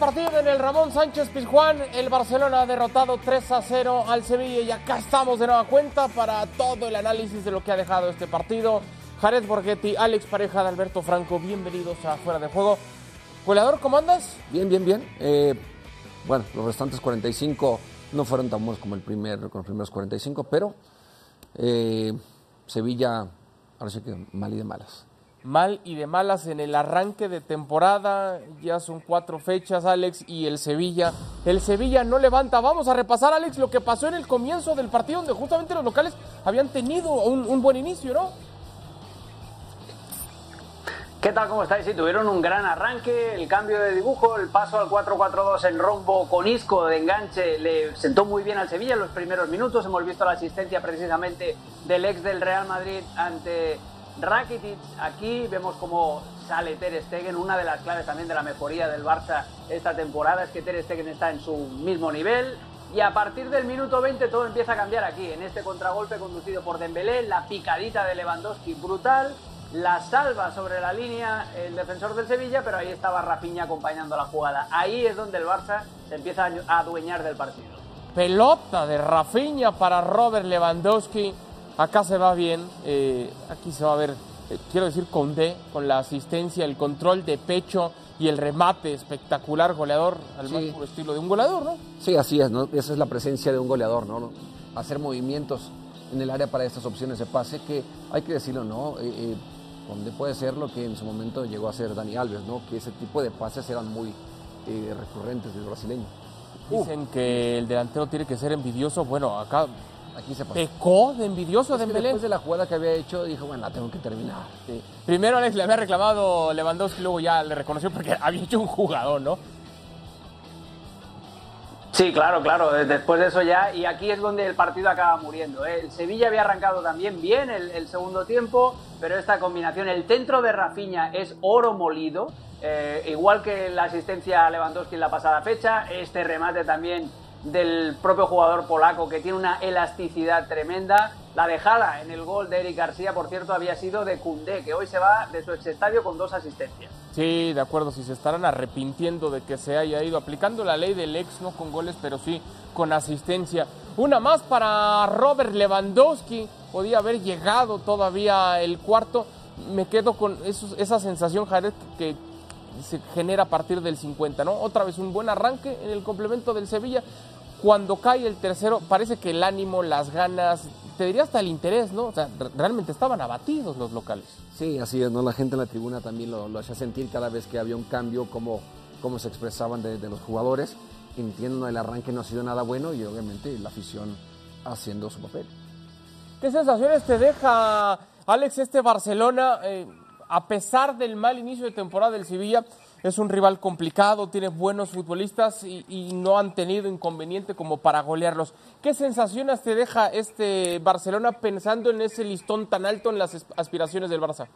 partido en el Ramón Sánchez Pizjuán. El Barcelona ha derrotado 3 a 0 al Sevilla y acá estamos de nueva cuenta para todo el análisis de lo que ha dejado este partido. Jared Borghetti, Alex Pareja de Alberto Franco, bienvenidos a Fuera de Juego. Goleador, ¿cómo andas? Bien, bien, bien. Eh, bueno, los restantes 45 no fueron tan buenos como el primer, con los primeros 45, pero eh, Sevilla parece que mal y de malas mal y de malas en el arranque de temporada. Ya son cuatro fechas, Alex, y el Sevilla. El Sevilla no levanta. Vamos a repasar, Alex, lo que pasó en el comienzo del partido, donde justamente los locales habían tenido un, buen inicio, ¿no? ¿Qué tal? ¿Cómo estáis? Sí, tuvieron un gran arranque, el cambio de dibujo, el paso al 4-4-2 en rombo con Isco de enganche le sentó muy bien al Sevilla en los primeros minutos. Hemos visto la asistencia precisamente del ex del Real Madrid ante Rakitic, aquí vemos cómo sale Ter Stegen, una de las claves también de la mejoría del Barça esta temporada es que Ter Stegen está en su mismo nivel y a partir del minuto 20 todo empieza a cambiar aquí, en este contragolpe conducido por Dembélé, la picadita de Lewandowski brutal, la salva sobre la línea el defensor del Sevilla, pero ahí estaba Rafinha acompañando la jugada. Ahí es donde el Barça se empieza a adueñar del partido. Pelota de Rafinha para Robert Lewandowski Acá se va bien, eh, aquí se va a ver, eh, quiero decir con D, con la asistencia, el control de pecho y el remate espectacular, goleador, al más puro estilo de un goleador, ¿no? Sí, así es, ¿no? Esa es la presencia de un goleador, ¿no? Hacer movimientos en el área para estas opciones de pase que, hay que decirlo, ¿no? Eh, donde puede ser lo que en su momento llegó a ser Dani Alves, ¿no? Que ese tipo de pases eran muy recurrentes del brasileño. Dicen que el delantero tiene que ser envidioso. Bueno, acá Aquí se Pecó de envidioso de Dembélé. Después de la jugada que había hecho, dijo, bueno, la tengo que terminar. Primero Alex le había reclamado Lewandowski, luego ya le reconoció porque había hecho un jugador, ¿no? Sí, claro, claro. Después de eso ya, y aquí es donde el partido acaba muriendo. ¿eh? El Sevilla había arrancado también bien el, segundo tiempo, pero esta combinación, el centro de Rafinha es oro molido, eh, igual que la asistencia a Lewandowski en la pasada fecha, este remate también del propio jugador polaco que tiene una elasticidad tremenda. La dejada en el gol de Eric García, por cierto, había sido de Cundé, que hoy se va de su estadio con dos asistencias. Sí, de acuerdo, si se estarán arrepintiendo de que se haya ido aplicando la ley del ex, no con goles, pero sí con asistencia. Una más para Robert Lewandowski, podía haber llegado todavía el cuarto. Me quedo con esa sensación, Jared, que se genera a partir del 50, ¿no? Otra vez un buen arranque en el complemento del Sevilla. Cuando cae el tercero, parece que el ánimo, las ganas, te diría hasta el interés, ¿no? O sea, realmente estaban abatidos los locales. Sí, así es, ¿no? La gente en la tribuna también lo, hacía sentir cada vez que había un cambio, cómo, cómo se expresaban de, los jugadores. Entiendo, el arranque no ha sido nada bueno y obviamente la afición haciendo su papel. ¿Qué sensaciones te deja, Alex, este Barcelona? Eh, a pesar del mal inicio de temporada del Sevilla, es un rival complicado, tiene buenos futbolistas y, no han tenido inconveniente como para golearlos. ¿Qué sensaciones te deja este Barcelona pensando en ese listón tan alto en las aspiraciones del Barça?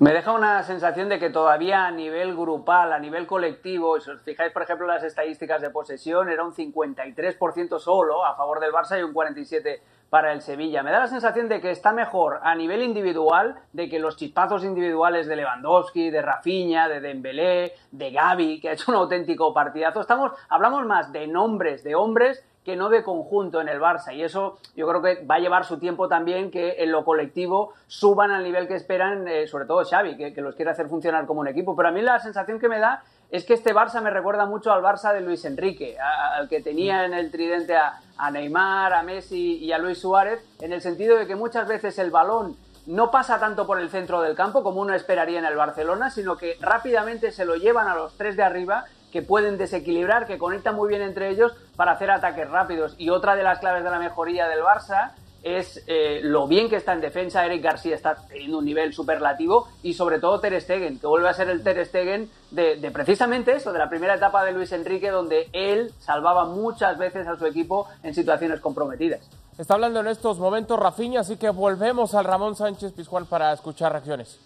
Me deja una sensación de que todavía a nivel grupal, a nivel colectivo, si os fijáis, por ejemplo, las estadísticas de posesión, era un 53% solo a favor del Barça y un 47% para el Sevilla. Me da la sensación de que está mejor a nivel individual, de que los chispazos individuales de Lewandowski, de Rafinha, de Dembélé, de Gaby, que ha hecho un auténtico partidazo. Estamos, hablamos más de nombres, de hombres, que no de conjunto en el Barça. Y eso yo creo que va a llevar su tiempo también que en lo colectivo suban al nivel que esperan, eh, sobre todo Xavi, que, que los quiere hacer funcionar como un equipo. Pero a mí la sensación que me da es que este Barça me recuerda mucho al Barça de Luis Enrique, al que tenía en el tridente a, Neymar, a Messi y a Luis Suárez, en el sentido de que muchas veces el balón no pasa tanto por el centro del campo como uno esperaría en el Barcelona, sino que rápidamente se lo llevan a los tres de arriba que pueden desequilibrar, que conectan muy bien entre ellos para hacer ataques rápidos. Y otra de las claves de la mejoría del Barça es eh, lo bien que está en defensa. Eric García está teniendo un nivel superlativo y sobre todo Ter Stegen, que vuelve a ser el Ter Stegen de, precisamente eso, de la primera etapa de Luis Enrique, donde él salvaba muchas veces a su equipo en situaciones comprometidas. Está hablando en estos momentos Rafinha, así que volvemos al Ramón Sánchez Pizjuán para escuchar reacciones.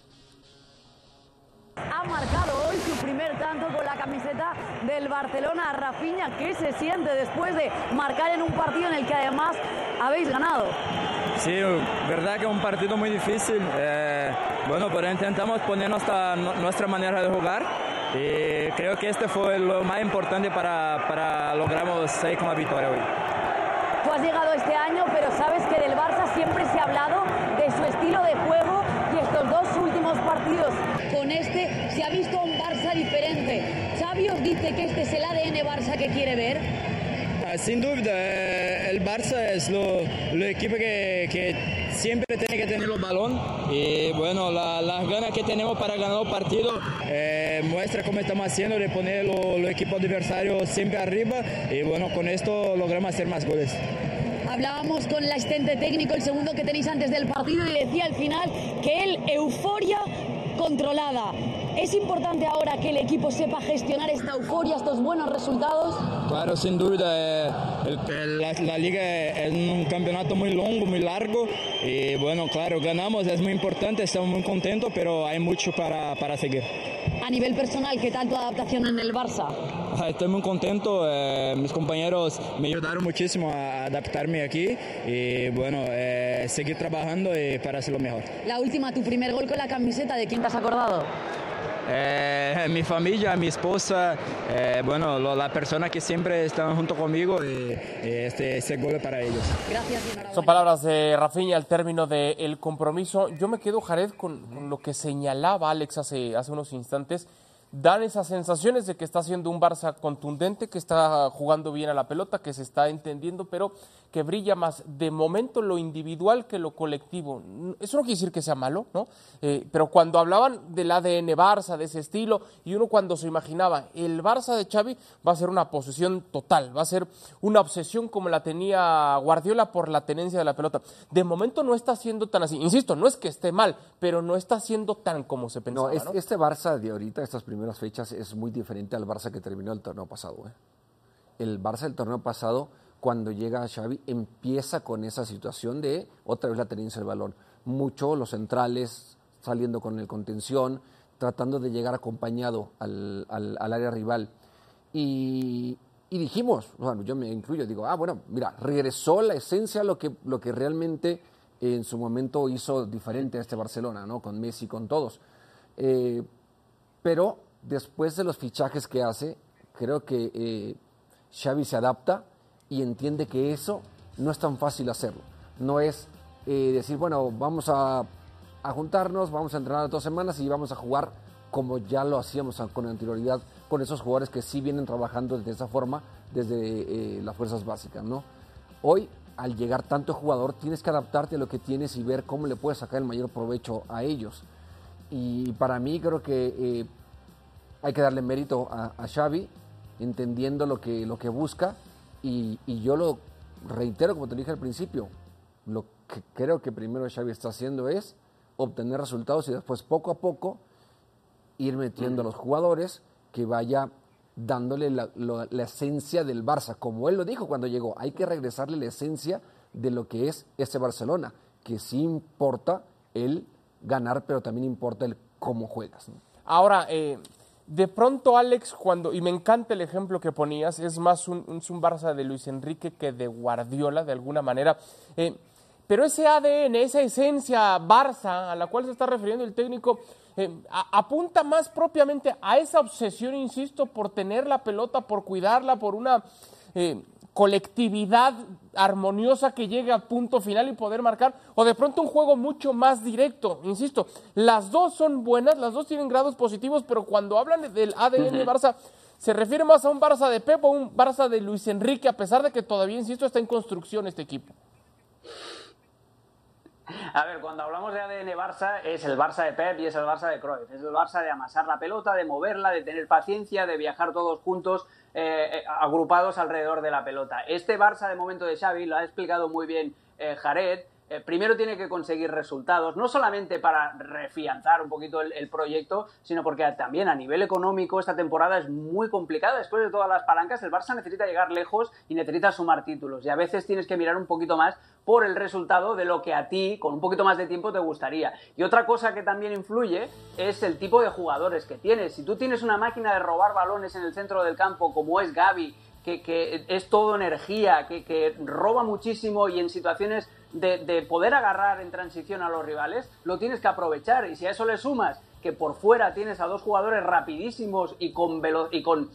Ha marcado hoy su primer tanto con la del Barcelona. Rafinha, ¿qué se siente después de marcar en un partido en el que además habéis ganado? Sí, verdad que es un partido muy difícil. Eh, bueno, pero intentamos poner nuestra, nuestra manera de jugar y creo que este fue lo más importante para, para logramos salir con la victoria hoy. Tú has llegado este año, pero sabes que del Barça siempre se ha hablado de su estilo de juego y estos dos últimos partidos con este se ha visto un. Que este es el ADN Barça que quiere ver. Ah, Sin duda, eh, el Barça es lo, lo equipo que, que siempre tiene que tener el balón y bueno, la- las ganas que tenemos para ganar el partido eh, muestra cómo estamos haciendo de poner los lo equipos adversarios siempre arriba y bueno, con esto logramos hacer más goles. Hablábamos con el asistente técnico, el segundo que tenéis antes del partido, y decía al final que él, euforia controlada. ¿Es importante ahora que el equipo sepa gestionar esta euforia, estos buenos resultados? Claro, sin duda, eh, el- la, la liga es un campeonato muy largo, muy largo y bueno, claro, ganamos, es muy importante, estamos muy contentos, pero hay mucho para, para seguir. A nivel personal, ¿qué tal tu adaptación en el Barça? Ah, Estoy muy contento, eh, mis compañeros me ayudaron muchísimo a adaptarme aquí y bueno, eh, seguir trabajando y para hacerlo mejor. La última, tu primer gol con la camiseta, ¿de quién te has acordado? Eh, mi familia, mi esposa, eh, bueno, lo- la persona que siempre están junto conmigo y, y este, este gol para ellos. Gracias. Son palabras de Rafinha al término del compromiso. Yo me quedo, Jared, con, con lo que señalaba Alex hace, hace unos instantes. Dan esas sensaciones de que está siendo un Barça contundente, que está jugando bien a la pelota, que se está entendiendo, pero que brilla más de momento lo individual que lo colectivo. Eso no quiere decir que sea malo, ¿no? Eh, pero cuando hablaban del ADN Barça, de ese estilo, y uno cuando se imaginaba el Barça de Xavi va a ser una posesión total, va a ser una obsesión como la tenía Guardiola por la tenencia de la pelota. De momento no está siendo tan así. Insisto, no es que esté mal, pero no está siendo tan como se pensaba. No, es- ¿no? este Barça de ahorita, estas primeras fechas, es muy diferente al Barça que terminó el torneo pasado. ¿eh? El Barça del torneo pasado, cuando llega a Xavi, empieza con esa situación de otra vez la tenencia del balón. Mucho los centrales saliendo con el contención, tratando de llegar acompañado al, al- área rival. Y, y dijimos, bueno, yo me incluyo, digo, ah, bueno, mira, regresó la esencia a lo que, lo que realmente en su momento hizo diferente a este Barcelona, ¿no? Con Messi, con todos. Eh, pero después de los fichajes que hace, creo que eh, Xavi se adapta y entiende que eso no es tan fácil hacerlo. No es eh, decir, bueno, vamos a, a juntarnos, vamos a entrenar dos semanas y vamos a jugar como ya lo hacíamos con anterioridad con esos jugadores que sí vienen trabajando de esa forma desde eh, las fuerzas básicas, ¿no? Hoy, al llegar tanto jugador, tienes que adaptarte a lo que tienes y ver cómo le puedes sacar el mayor provecho a ellos. Y para mí creo que hay que darle mérito a, Xavi, entendiendo lo que, lo que busca. Y, yo lo reitero, como te dije al principio, lo que creo que primero Xavi está haciendo es obtener resultados y después poco a poco ir metiendo a los jugadores que vaya dándole la, esencia del Barça. Como él lo dijo cuando llegó, hay que regresarle la esencia de lo que es este Barcelona, que sí importa el ganar, pero también importa el cómo juegas. Ahora, eh, de pronto, Alex, cuando, y me encanta el ejemplo que ponías, es más un, Barça de Luis Enrique que de Guardiola, de alguna manera. Eh, pero ese ADN, esa esencia Barça a la cual se está refiriendo el técnico, eh, apunta más propiamente a esa obsesión, insisto, por tener la pelota, por cuidarla, por una eh, colectividad armoniosa que llegue a punto final y poder marcar, o de pronto un juego mucho más directo, insisto, las dos son buenas, las dos tienen grados positivos, pero cuando hablan del ADN Barça, se refiere más a un Barça de Pep o un Barça de Luis Enrique, a pesar de que todavía, insisto, está en construcción este equipo. A ver, cuando hablamos de ADN Barça, es el Barça de Pep y es el Barça de Cruyff. Es el Barça de amasar la pelota, de moverla, de tener paciencia, de viajar todos juntos, eh, eh, agrupados alrededor de la pelota. Este Barça de momento de Xavi, lo ha explicado muy bien eh, Jared, eh, primero tiene que conseguir resultados, no solamente para refianzar un poquito el, el proyecto, sino porque también a nivel económico esta temporada es muy complicada. Después de todas las palancas, el Barça necesita llegar lejos y necesita sumar títulos. Y a veces tienes que mirar un poquito más por el resultado de lo que a ti, con un poquito más de tiempo, te gustaría. Y otra cosa que también influye es el tipo de jugadores que tienes. Si tú tienes una máquina de robar balones en el centro del campo, como es Gaby, que, es todo energía, que, roba muchísimo y en situaciones de, de poder agarrar en transición a los rivales, lo tienes que aprovechar. Y si a eso le sumas que por fuera tienes a dos jugadores rapidísimos y con, y con,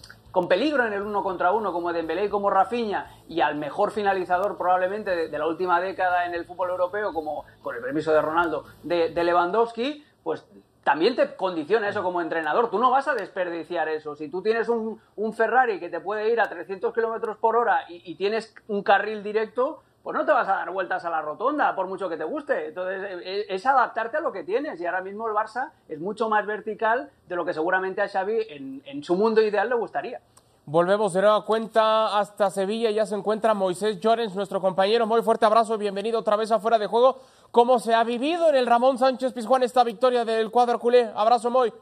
peligro en el uno contra uno, como Dembélé y como Rafinha, y al mejor finalizador probablemente de, la última década en el fútbol europeo, como con el permiso de Ronaldo, de Lewandowski, pues también te condiciona eso como entrenador. Tú no vas a desperdiciar eso. Si tú tienes un, Ferrari que te puede ir a 300 kilómetros por hora y, tienes un carril directo, pues no te vas a dar vueltas a la rotonda, por mucho que te guste. Entonces, e, e, es, adaptarte a lo que tienes. Y ahora mismo el Barça es mucho más vertical de lo que seguramente a Xavi en, en su mundo ideal le gustaría. Volvemos de nueva cuenta hasta Sevilla. Ya se encuentra Moisés Llorens, nuestro compañero. Muy fuerte abrazo. Bienvenido otra vez afuera de juego. ¿Cómo se ha vivido en el Ramón Sánchez Pizjuán esta victoria del cuadro culé? Abrazo, Moy.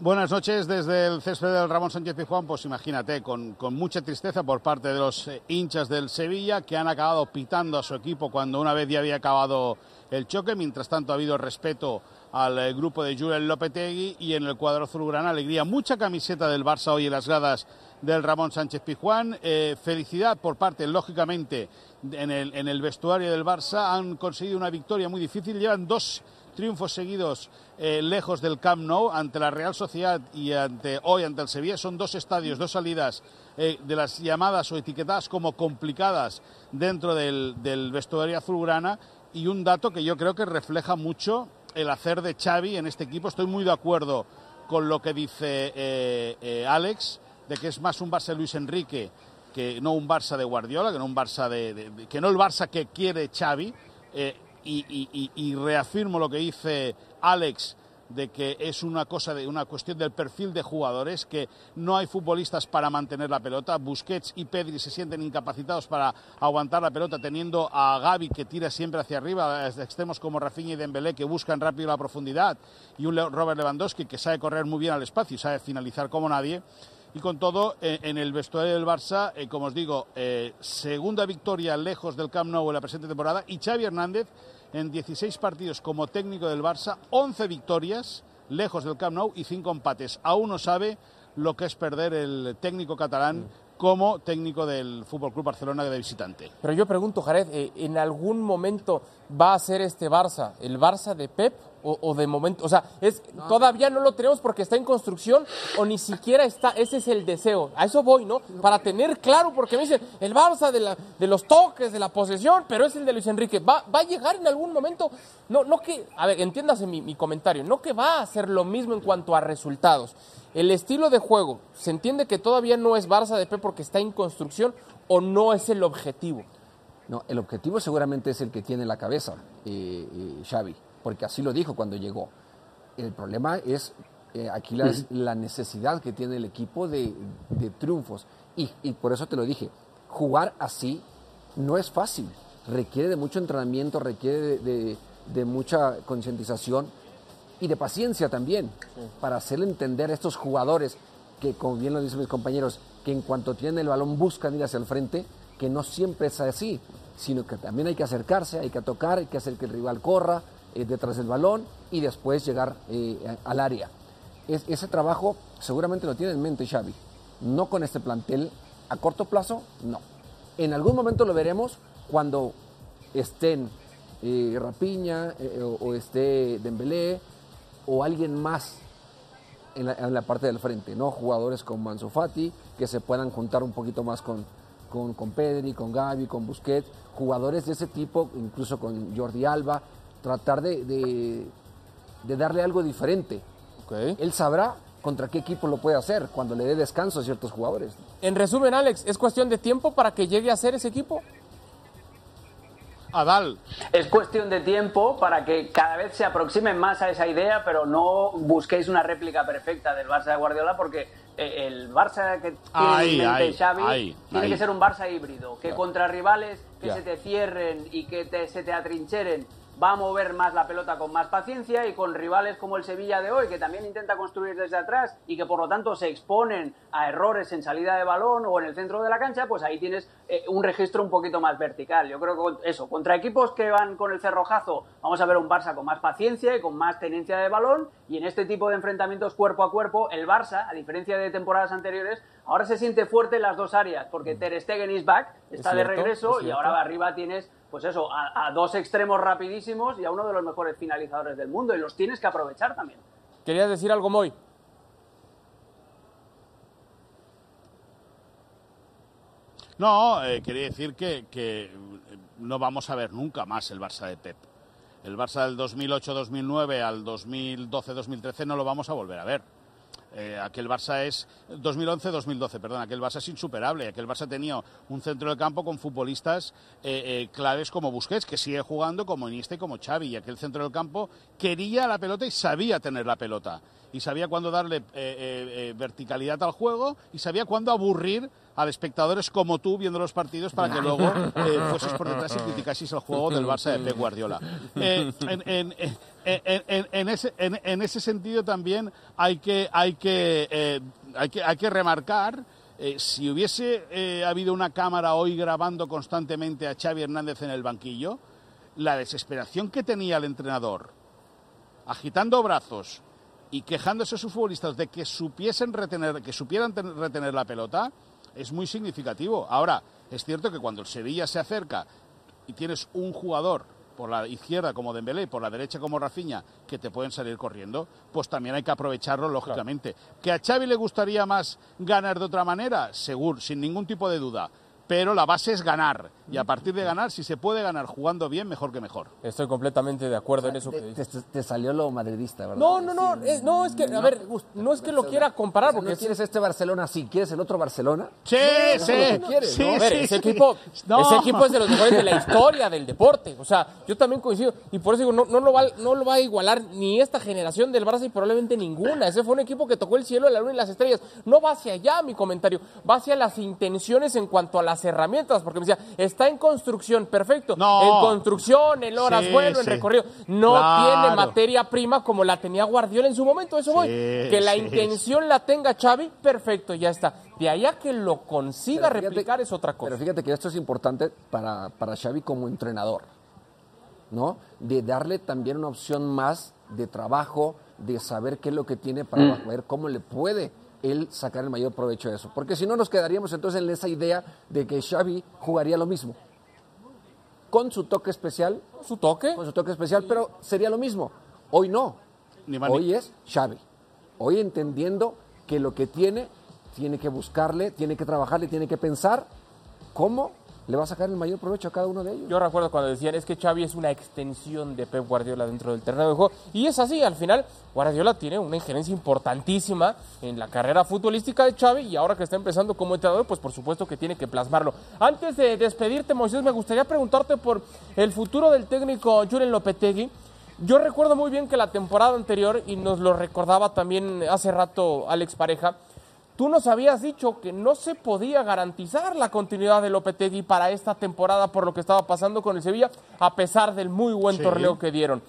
Buenas noches desde el césped del Ramón Sánchez Pizjuán. Pues imagínate, con, con, mucha tristeza por parte de los eh, hinchas del Sevilla que han acabado pitando a su equipo cuando una vez ya había acabado el choque. Mientras tanto, ha habido respeto al eh, grupo de Julen Lopetegui y en el cuadro azulgrana alegría. Mucha camiseta del Barça hoy en las gradas del Ramón Sánchez Pizjuán. Eh, felicidad por parte, lógicamente, en el, en el vestuario del Barça. Han conseguido una victoria muy difícil. Llevan dos triunfos seguidos eh, lejos del Camp Nou ante la Real Sociedad y ante hoy ante el Sevilla. Son dos estadios, dos salidas de las llamadas o etiquetadas como complicadas dentro del, vestuario azulgrana y un dato que yo creo que refleja mucho el hacer de Xavi en este equipo. Estoy muy de acuerdo con lo que dice eh, eh, Alex, de que es más un Barça de Luis Enrique que no un Barça de Guardiola, que no un Barça de, que no el Barça que quiere Xavi. Eh, y reafirmo lo que dice Alex de que es una cosa de una cuestión del perfil de jugadores, que no hay futbolistas para mantener la pelota. Busquets y Pedri se sienten incapacitados para aguantar la pelota, teniendo a Gaby que tira siempre hacia arriba, extremos como Rafinha y Dembélé que buscan rápido la profundidad, y un Robert Lewandowski que sabe correr muy bien al espacio y sabe finalizar como nadie. Y con todo, eh, en el vestuario del Barça, eh, como os digo, eh, segunda victoria lejos del Camp Nou en la presente temporada y Xavi Hernández en 16 partidos como técnico del Barça, 11 victorias lejos del Camp Nou y 5 empates. Aún no sabe lo que es perder el técnico catalán como técnico del Fútbol Club Barcelona de visitante. Pero yo pregunto, Jared, ¿en algún momento va a ser este Barça el Barça de Pep o, de momento, o sea, es todavía no lo tenemos porque está en construcción o ni siquiera está, ese es el deseo. A eso voy, ¿no? Para tener claro, porque me dicen, el Barça de, la, de los toques, de la posesión, pero es el de Luis Enrique. ¿Va, va a llegar en algún momento? No, no que, a ver, entiéndase mi, mi comentario, no que va a hacer lo mismo en cuanto a resultados. El estilo de juego, ¿se entiende que todavía no es Barça de P porque está en construcción o no es el objetivo? No, el objetivo seguramente es el que tiene la cabeza eh, eh, Xavi porque así lo dijo cuando llegó. El problema es eh, aquí la, necesidad que tiene el equipo de, triunfos. Y, por eso te lo dije, jugar así no es fácil. Requiere de mucho entrenamiento, requiere de, mucha concientización y de paciencia también para hacerle entender a estos jugadores que, como bien lo dicen mis compañeros, que en cuanto tienen el balón buscan ir hacia el frente, que no siempre es así, sino que también hay que acercarse, hay que tocar, hay que hacer que el rival corra, eh, detrás del balón y después llegar eh, al área. ese trabajo seguramente lo tiene en mente Xavi. No con este plantel a corto plazo, no. En algún momento lo veremos cuando estén eh, Rapiña o, esté Dembélé o alguien más en la, parte del frente, ¿no? Jugadores como Manso Fati, que se puedan juntar un poquito más con, con, con Pedri, con Gaby, con Busquets, jugadores de ese tipo, incluso con Jordi Alba, tratar de, darle algo diferente. Él sabrá contra qué equipo lo puede hacer cuando le dé descanso a ciertos jugadores. En resumen, Alex, ¿es cuestión de tiempo para que llegue a ser ese equipo? Adal. Es cuestión de tiempo para que cada vez se aproximen más a esa idea, pero no busquéis una réplica perfecta del Barça de Guardiola porque eh, el Barça que tiene en mente Xavi tiene que ser un Barça híbrido, que contra rivales que se te cierren y que se te atrincheren va a mover más la pelota con más paciencia y con rivales como el Sevilla de hoy, que también intenta construir desde atrás y que por lo tanto se exponen a errores en salida de balón o en el centro de la cancha, pues ahí tienes eh, un registro un poquito más vertical. Yo creo que eso, contra equipos que van con el cerrojazo, vamos a ver un Barça con más paciencia y con más tenencia de balón y en este tipo de enfrentamientos cuerpo a cuerpo, el Barça, a diferencia de temporadas anteriores, ahora se siente fuerte en las dos áreas, porque mm. Ter Stegen is back, está de regreso y ahora arriba tienes pues eso, a, a, dos extremos rapidísimos y a uno de los mejores finalizadores del mundo y los tienes que aprovechar también. ¿Querías decir algo, Moy? No, eh, quería decir que, que, no vamos a ver nunca más el Barça de Pep. El Barça del 2008-2009 al 2012-2013 no lo vamos a volver a ver. Eh, aquel Barça es 2011-2012, perdón, aquel Barça es insuperable. Aquel Barça tenía un centro de campo con futbolistas eh, eh, claves como Busquets, que sigue jugando, como Iniesta y como Xavi. Y aquel centro del campo quería la pelota y sabía tener la pelota. Y sabía cuándo darle verticalidad al juego y sabía cuándo aburrir a espectadores como tú viendo los partidos para que luego eh, fueses por detrás y criticases el juego del Barça de Pep Guardiola. Eh, en, en, ese, en, ese sentido también hay que, hay que, eh, hay que, hay que remarcar eh, si hubiese eh, habido una cámara hoy grabando constantemente a Xavi Hernández en el banquillo, la desesperación que tenía el entrenador, agitando brazos y quejándose a sus futbolistas de que supiesen retener, que supieran retener la pelota, es muy significativo. Ahora, es cierto que cuando el Sevilla se acerca y tienes un jugador por la izquierda como Dembélé y por la derecha como Rafinha que te pueden salir corriendo, pues también hay que aprovecharlo lógicamente. ¿Que a Xavi le gustaría más ganar de otra manera? Seguro, sin ningún tipo de duda pero la base es ganar. Y a partir de ganar, si se puede ganar jugando bien, mejor que mejor. Estoy completamente de acuerdo en eso te, que dices. Te, te, salió lo madridista, ¿verdad? No, no, no, es, no, es que, a ver, no es que lo quiera comparar. Porque no quieres este Barcelona, sí, ¿quieres el otro Barcelona? Sí, no, sí, no quieres, sí, ¿no? A ver, sí, ese, sí. equipo, No. ese equipo es de los mejores de la historia del deporte. O sea, yo también coincido. Y por eso digo, no, no, lo va, no lo va a igualar ni esta generación del Barça y probablemente ninguna. Ese fue un equipo que tocó el cielo, la luna y las estrellas. No va hacia allá mi comentario, va hacia las intenciones en cuanto a las herramientas. Porque me decía, está en construcción, perfecto. No. En construcción, en horas Sí, vuelo, en recorrido. No Claro. tiene materia prima como la tenía Guardiola en su momento. Eso voy. Que la sí. intención la tenga Xavi, perfecto, ya está. De allá que lo consiga fíjate- replicar es otra cosa. Pero fíjate que esto es importante para, para Xavi como entrenador, ¿no? De darle también una opción más de trabajo, de saber qué es lo que tiene para ver cómo le puede él sacar el mayor provecho de eso. Porque si no nos quedaríamos entonces en esa idea de que Xavi jugaría lo mismo. Con su toque especial, su toque. con su toque especial, pero sería lo mismo. Hoy no. Ni más ni- Hoy es Xavi. Hoy entendiendo que lo que tiene, tiene que buscarle, tiene que trabajarle, tiene que pensar cómo le va a sacar el mayor provecho a cada uno de ellos. Yo recuerdo cuando decían es que Xavi es una extensión de Pep Guardiola dentro del terreno de juego y es así, al final Guardiola tiene una injerencia importantísima en la carrera futbolística de Xavi y ahora que está empezando como entrenador, pues por supuesto que tiene que plasmarlo. Antes de despedirte, Moisés, me gustaría preguntarte por el futuro del técnico Julen Lopetegui. Yo recuerdo muy bien que la temporada anterior, y nos lo recordaba también hace rato Alex Pareja, Tú nos habías dicho que no se podía garantizar la continuidad de Lopetegui para esta temporada por lo que estaba pasando con el Sevilla, a pesar del muy buen Sí. torneo que dieron.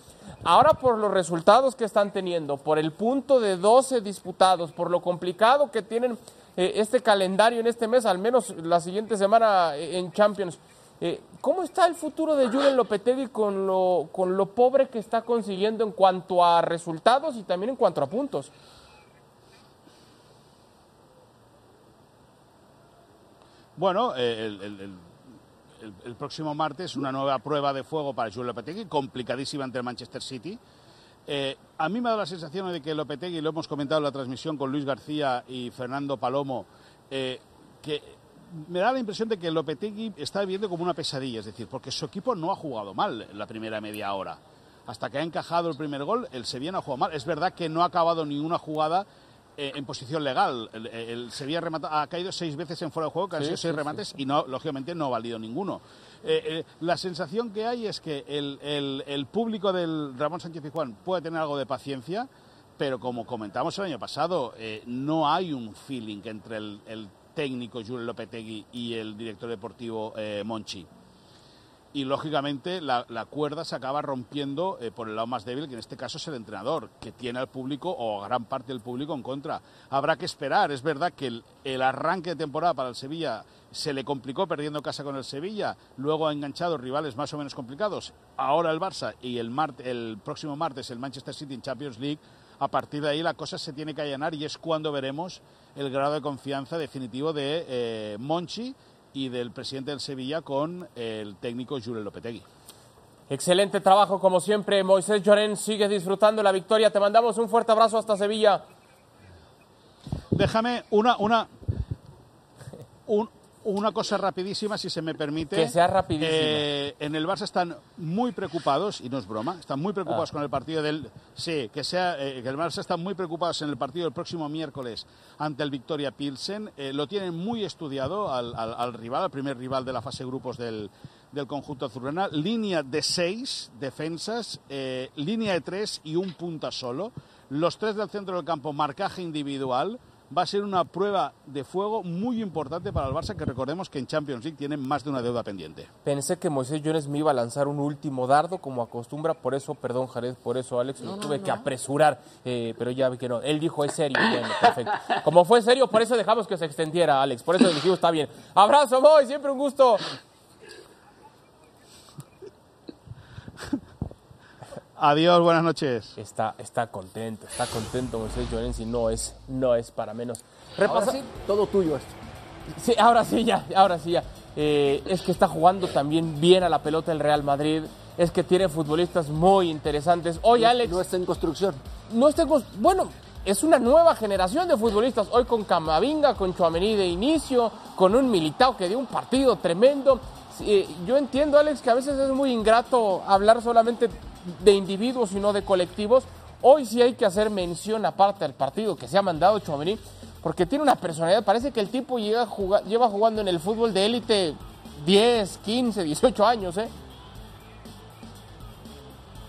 Ahora por los resultados que están teniendo, por el punto de 12 disputados, por lo complicado que tienen eh, este calendario en este mes, al menos la siguiente semana eh, en Champions, eh, ¿cómo está el futuro de Julen Lopetegui con lo, con lo pobre que está consiguiendo en cuanto a resultados y también en cuanto a puntos? Bueno, eh, el, próximo martes una nueva prueba de fuego para Jules Lopetegui, complicadísima ante el Manchester City. Eh, a mí me ha dado la sensación de que Lopetegui, lo hemos comentado en la transmisión con Luis García y Fernando Palomo, eh, que me da la impresión de que Lopetegui está viviendo como una pesadilla, es decir, porque su equipo no ha jugado mal la primera media hora. Hasta que ha encajado el primer gol, el Sevilla no ha jugado mal. Es verdad que no ha acabado ninguna jugada eh, en posición legal. El, el Sevilla remata- ha caído seis veces en fuera de juego, que han sido seis remates y no, lógicamente no ha valido ninguno. Eh, eh, la sensación que hay es que el, el- el público del Ramón Sánchez Pizjuán puede tener algo de paciencia, pero como comentamos el año pasado, eh, no hay un feeling entre el, el técnico Julio Lopetegui y el director deportivo Monchi y lógicamente la, cuerda se acaba rompiendo eh, por el lado más débil, que en este caso es el entrenador, que tiene al público o gran parte del público en contra. Habrá que esperar, es verdad que el, arranque de temporada para el Sevilla se le complicó perdiendo casa con el Sevilla, luego ha enganchado rivales más o menos complicados, ahora el Barça y el próximo martes el Manchester City en Champions League. A partir de ahí la cosa se tiene que allanar y es cuando veremos el grado de confianza definitivo de eh, Monchi y del presidente del Sevilla con el técnico Julio Lopetegui. Excelente trabajo como siempre, Moisés Llorén, sigue disfrutando la victoria, te mandamos un fuerte abrazo hasta Sevilla. Déjame una, una, un, una cosa rapidísima, si se me permite. Que sea rapidísima. Eh, en el Barça están muy preocupados, y no es broma, están muy preocupados Ah. con el partido del... Sí, que, sea, eh, que el Barça está muy preocupados en el partido del próximo miércoles ante el Victoria Pilsen. Eh, lo tienen muy estudiado al, al- al rival, al primer rival de la fase grupos del, del conjunto azulgrana. Línea de seis defensas, eh, línea de tres y un punta solo. Los tres del centro del campo, marcaje individual va a ser una prueba de fuego muy importante para el Barça, que recordemos que en Champions League tienen más de una deuda pendiente. Pensé que Moisés Llorens me iba a lanzar un último dardo, como acostumbra, por eso, perdón Jared, por eso Alex, lo tuve que apresurar, eh, pero ya vi que no. Él dijo es serio, bueno, perfecto. Como fue serio, por eso dejamos que se extendiera, Alex, por eso dijimos está bien. Abrazo, Moy, siempre un gusto. Adiós, buenas noches. Está, está contento, está contento Moisés Llorens y no es, no es para menos. Ahora Repasa- sí, todo tuyo esto. Sí, ahora sí, ya, ahora sí, ya. Eh, es que está jugando también bien a la pelota el Real Madrid. Es que tiene futbolistas muy interesantes. Hoy, No- Alex, No está en construcción. no estemos. Bueno, es una nueva generación de futbolistas. Hoy con Camavinga, con Chuamení de inicio, con un Militao que dio un partido tremendo. Yo entiendo, Alex, que a veces es muy ingrato hablar solamente de individuos y no de colectivos. Hoy sí hay que hacer mención aparte del partido que se ha mandado Chuamení, porque tiene una personalidad. Parece que el tipo llega lleva jugando en el fútbol de élite 10, 15, 18 años, ¿eh?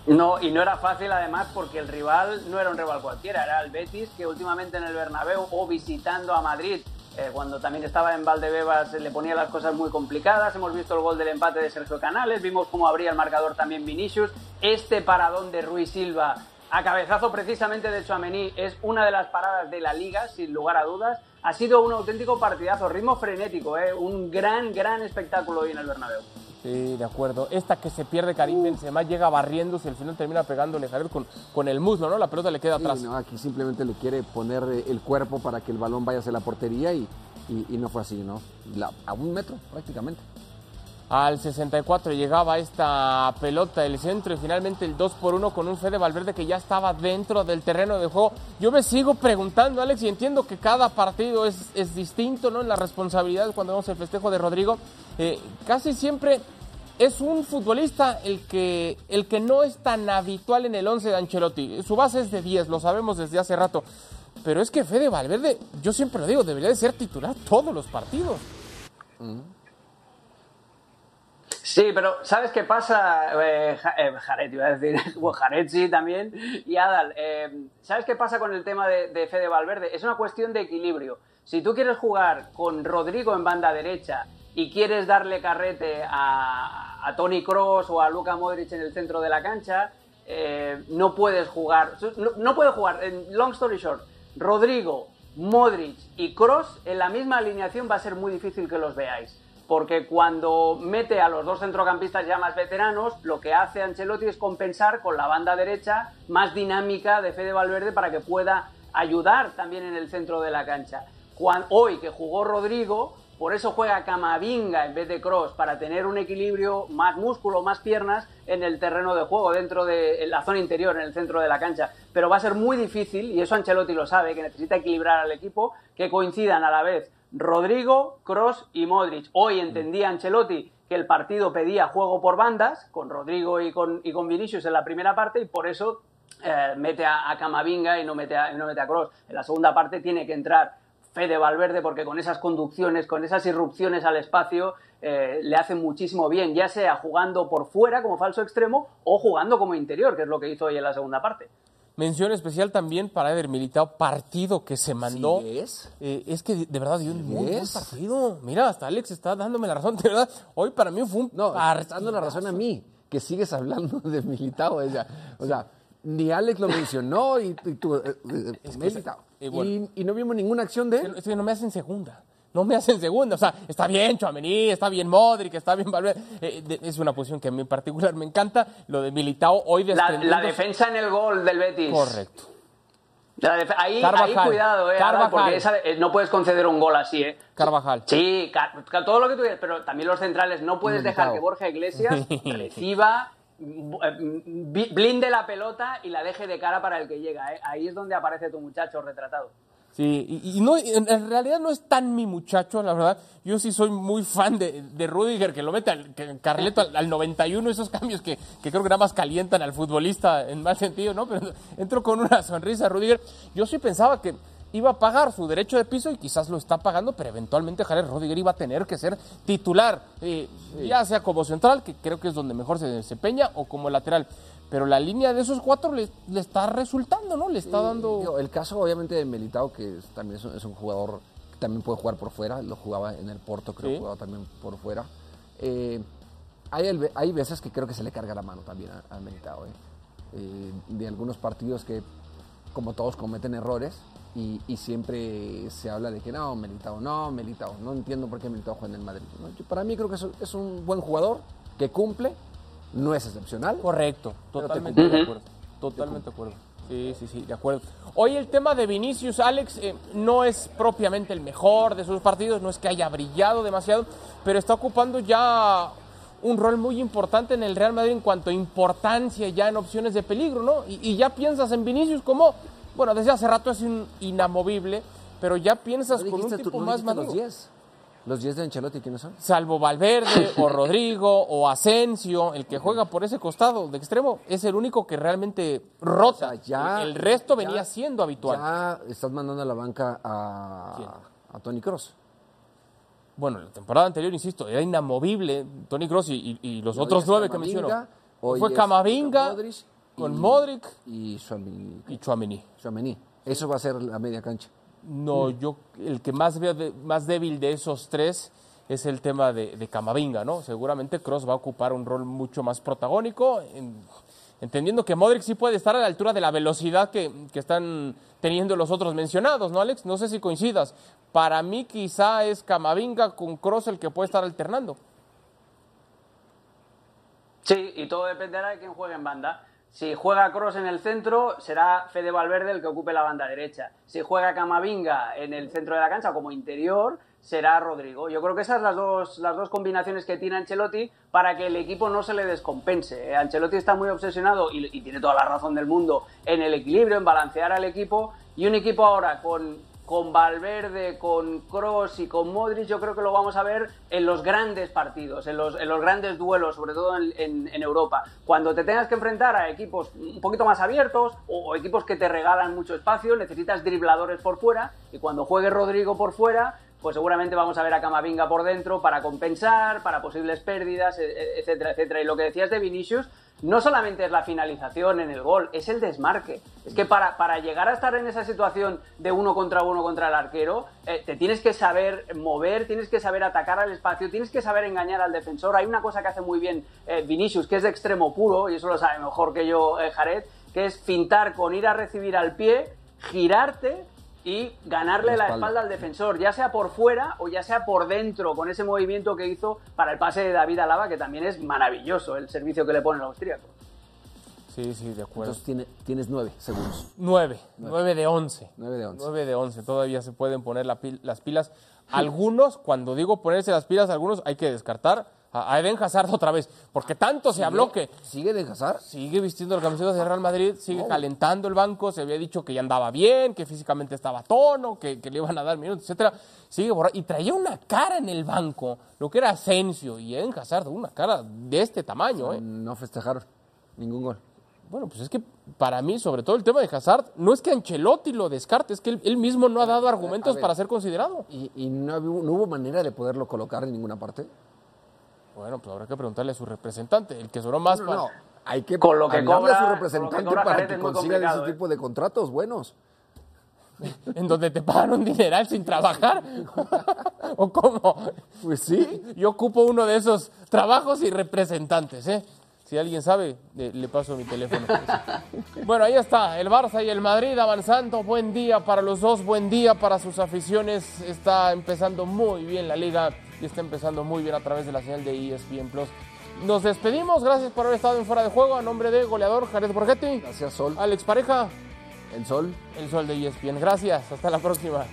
No, y no era fácil además porque el rival no era un rival cualquiera, era el Betis que últimamente en el Bernabéu o visitando a Madrid, eh, cuando también estaba en Valdebebas, le ponía las cosas muy complicadas. Hemos visto el gol del empate de Sergio Canales, vimos cómo abría el marcador también Vinicius. Este paradón de Ruiz Silva, a cabezazo precisamente de Chouameni, es una de las paradas de la liga, sin lugar a dudas. Ha sido un auténtico partidazo, ritmo frenético, eh, un gran, gran espectáculo hoy en el Bernabéu. Sí, de acuerdo. Esta que se pierde Karim Benzema llega barriéndose al final termina pegándole Jared con, con el muslo, ¿no? La pelota le queda Sí, atrás. no, aquí simplemente le quiere poner eh, el cuerpo para que el balón vaya hacia la portería y, y- y no fue así, ¿no? La- a un metro prácticamente. Al 64 llegaba esta pelota del centro y finalmente el 2 por 1 con un Fede Valverde que ya estaba dentro del terreno de juego. Yo me sigo preguntando, Alex, y entiendo que cada partido es, es distinto, ¿no? En la responsabilidad cuando vemos el festejo de Rodrigo. Eh, casi siempre es un futbolista el que, el que no es tan habitual en el 11 de Ancelotti. Su base es de 10, lo sabemos desde hace rato. Pero es que Fede Valverde, yo siempre lo digo, debería de ser titular todos los partidos. Sí, pero ¿sabes qué pasa? Eh, eh, iba a decir, Jared sí también, y Adal, eh, ¿sabes qué pasa con el tema de, de Fede Valverde? Es una cuestión de equilibrio. Si tú quieres jugar con Rodrigo en banda derecha y quieres darle carrete a, Tony Cross o a Luka Modric en el centro de la cancha, eh, no puedes jugar, no, no puedes jugar, en long story short, Rodrigo, Modric y Cross en la misma alineación va a ser muy difícil que los veáis porque cuando mete a los dos centrocampistas ya más veteranos, lo que hace Ancelotti es compensar con la banda derecha más dinámica de Fede Valverde para que pueda ayudar también en el centro de la cancha. Hoy que jugó Rodrigo, por eso juega Camavinga en vez de Cross, para tener un equilibrio, más músculo, más piernas en el terreno de juego, dentro de la zona interior, en el centro de la cancha. Pero va a ser muy difícil, y eso Ancelotti lo sabe, que necesita equilibrar al equipo, que coincidan a la vez Rodrigo, Cross y Modric. Hoy entendía Ancelotti que el partido pedía juego por bandas, con Rodrigo y con, y con Vinicius en la primera parte, y por eso eh, mete a, a Camavinga y no mete a, no mete a Cross. En la segunda parte tiene que entrar Fede Valverde porque con esas conducciones, con esas irrupciones al espacio, eh, le hace muchísimo bien, ya sea jugando por fuera como falso extremo o jugando como interior, que es lo que hizo hoy en la segunda parte. Mención especial también para Eder Militao, partido que se mandó. ¿Sí es? Eh, es que de de verdad dio un muy buen es? partido. Mira, hasta Alex está dándome la razón, de verdad. Hoy para mí fue un No, dando la razón a mí, que sigues hablando de Militao. O sea, o sea, ni Alex lo mencionó y, y tú, eh, eh, Militao. Bueno. y, y no vimos ninguna acción de él. Es que no me hacen segunda. No me hacen segunda. O sea, está bien Chuamení, está bien Modric, está bien Valverde. Eh, de- es una posición que a mí en particular me encanta. Lo de Militao hoy La, la defensa en el gol del Betis. Correcto. Ahí, ahí cuidado, eh, porque eh, no puedes conceder un gol así, ¿eh? Carvajal. Sí, todo lo que tú dices, pero también los centrales, no puedes dejar que Borja Iglesias reciba, blinde la pelota y la deje de cara para el que llega, ¿eh? Ahí es donde aparece tu muchacho retratado. Sí, y, no, en realidad no es tan mi muchacho, la verdad. Yo sí soy muy fan de, de Rudiger, que lo mete al, Carleto al, 91, esos cambios que, que, creo que nada más calientan al futbolista en más sentido, ¿no? Pero entro con una sonrisa, Rudiger. Yo sí pensaba que iba a pagar su derecho de piso y quizás lo está pagando, pero eventualmente Jared Rudiger iba a tener que ser titular, eh, ya sea como central, que creo que es donde mejor se desempeña, o como lateral pero la línea de esos cuatro le, está resultando, ¿no? Le está dando... el caso obviamente de Melitao, que también es un, jugador que también puede jugar por fuera, lo jugaba en el Porto, creo que jugaba también por fuera. Eh, hay, hay, veces que creo que se le carga la mano también a, Melitao, ¿eh? ¿eh? de algunos partidos que, como todos, cometen errores y, siempre se habla de que no, Melitao, no, Melitao, no entiendo por qué Melitao juega en el Madrid. para mí creo que es un buen jugador que cumple, no es excepcional. Correcto, totalmente de acuerdo. Totalmente de acuerdo. Sí, sí, sí, de acuerdo. Hoy el tema de Vinicius, Alex, eh, no es propiamente el mejor de sus partidos, no es que haya brillado demasiado, pero está ocupando ya un rol muy importante en el Real Madrid en cuanto a importancia ya en opciones de peligro, ¿no? Y, ya piensas en Vinicius como, bueno, desde hace rato es un inamovible, pero ya piensas con un tipo más maduro. ¿Los 10 de Ancelotti quiénes son? Salvo Valverde o Rodrigo o Asensio, el que juega por ese costado de extremo, es el único que realmente rota. ya, el resto venía siendo habitual. Ya estás mandando a la banca a, a Tony Cross. Bueno, la temporada anterior, insisto, era inamovible Tony Cross y, los otros nueve que mencionó. Fue Camavinga con Modric y Chouamini. Y. Eso va a ser la media cancha. No, yo el que más veo más débil de esos tres es el tema de, Camavinga, ¿no? Seguramente Cross va a ocupar un rol mucho más protagónico, entendiendo que Modric sí puede estar a la altura de la velocidad que, están teniendo los otros mencionados, ¿no, Alex? No sé si coincidas. Para mí quizá es Camavinga con Cross el que puede estar alternando. Sí, y todo dependerá de quién juegue en banda. Si juega Cross en el centro, será Fede Valverde el que ocupe la banda derecha. Si juega Camavinga en el centro de la cancha como interior, será Rodrigo. Yo creo que esas son las dos, las dos combinaciones que tiene Ancelotti para que el equipo no se le descompense. Ancelotti está muy obsesionado, y, y tiene toda la razón del mundo, en el equilibrio, en balancear al equipo, y un equipo ahora con con Valverde, con Cross y con Modric, yo creo que lo vamos a ver en los grandes partidos, en los, grandes duelos, sobre todo en, Europa. Cuando te tengas que enfrentar a equipos un poquito más abiertos o, equipos que te regalan mucho espacio, necesitas dribladores por fuera y cuando juegue Rodrigo por fuera, pues seguramente vamos a ver a Camavinga por dentro para compensar, para posibles pérdidas, e, e, etcétera, etcétera. Y lo que decías de Vinicius, no solamente es la finalización en el gol, es el desmarque. Es que para, para llegar a estar en esa situación de uno contra uno contra el arquero, eh, te tienes que saber mover, tienes que saber atacar al espacio, tienes que saber engañar al defensor. Hay una cosa que hace muy bien eh, Vinicius, que es de extremo puro, y eso lo sabe mejor que yo eh, Jared, que es fintar con ir a recibir al pie, girarte y ganarle la espalda. al defensor, ya sea por fuera o ya sea por dentro, con ese movimiento que hizo para el pase de David Alaba, que también es maravilloso el servicio que le pone el austríaco. Sí, sí, de acuerdo. Entonces tienes nueve segundos. Nueve, nueve, de once. Nueve de once. Nueve de once, todavía se pueden poner las pilas. Algunos, cuando digo ponerse las pilas, algunos hay que descartar a Eden Hazard otra vez, porque tanto se habló que... ¿Sigue Eden Hazard? Sigue vistiendo el camiseta de Real Madrid, sigue calentando el banco, se había dicho que ya andaba bien, que físicamente estaba a tono, que, le iban a dar minutos, etcétera. Sigue y traía una cara en el banco, lo que era Asensio y Eden Hazard, una cara de este tamaño. ¿eh? No festejaron ningún gol. Bueno, pues es que para mí, sobre todo el tema de Hazard, no es que Ancelotti lo descarte, es que él, mismo no ha dado argumentos para ser considerado. ¿Y, no, no, hubo manera de poderlo colocar en ninguna parte? Bueno, pues habrá que preguntarle a su representante, el que sonó más no, No, hay que con lo que cobra a su representante para que consiga ese ¿eh? tipo de contratos buenos. en donde te pagan un dineral sin trabajar. ¿O cómo? Pues sí. Yo ocupo uno de esos trabajos y representantes, ¿eh? Si alguien sabe, le, paso mi teléfono. bueno, ahí está, el Barça y el Madrid avanzando. Buen día para los dos, buen día para sus aficiones. Está empezando muy bien la liga y está empezando muy bien a través de la señal de ESPN Plus. Nos despedimos, gracias por haber estado en Fuera de Juego. A nombre de goleador Jared Borghetti. Gracias, Sol. Alex Pareja. El Sol. El Sol de ESPN. Gracias, hasta la próxima.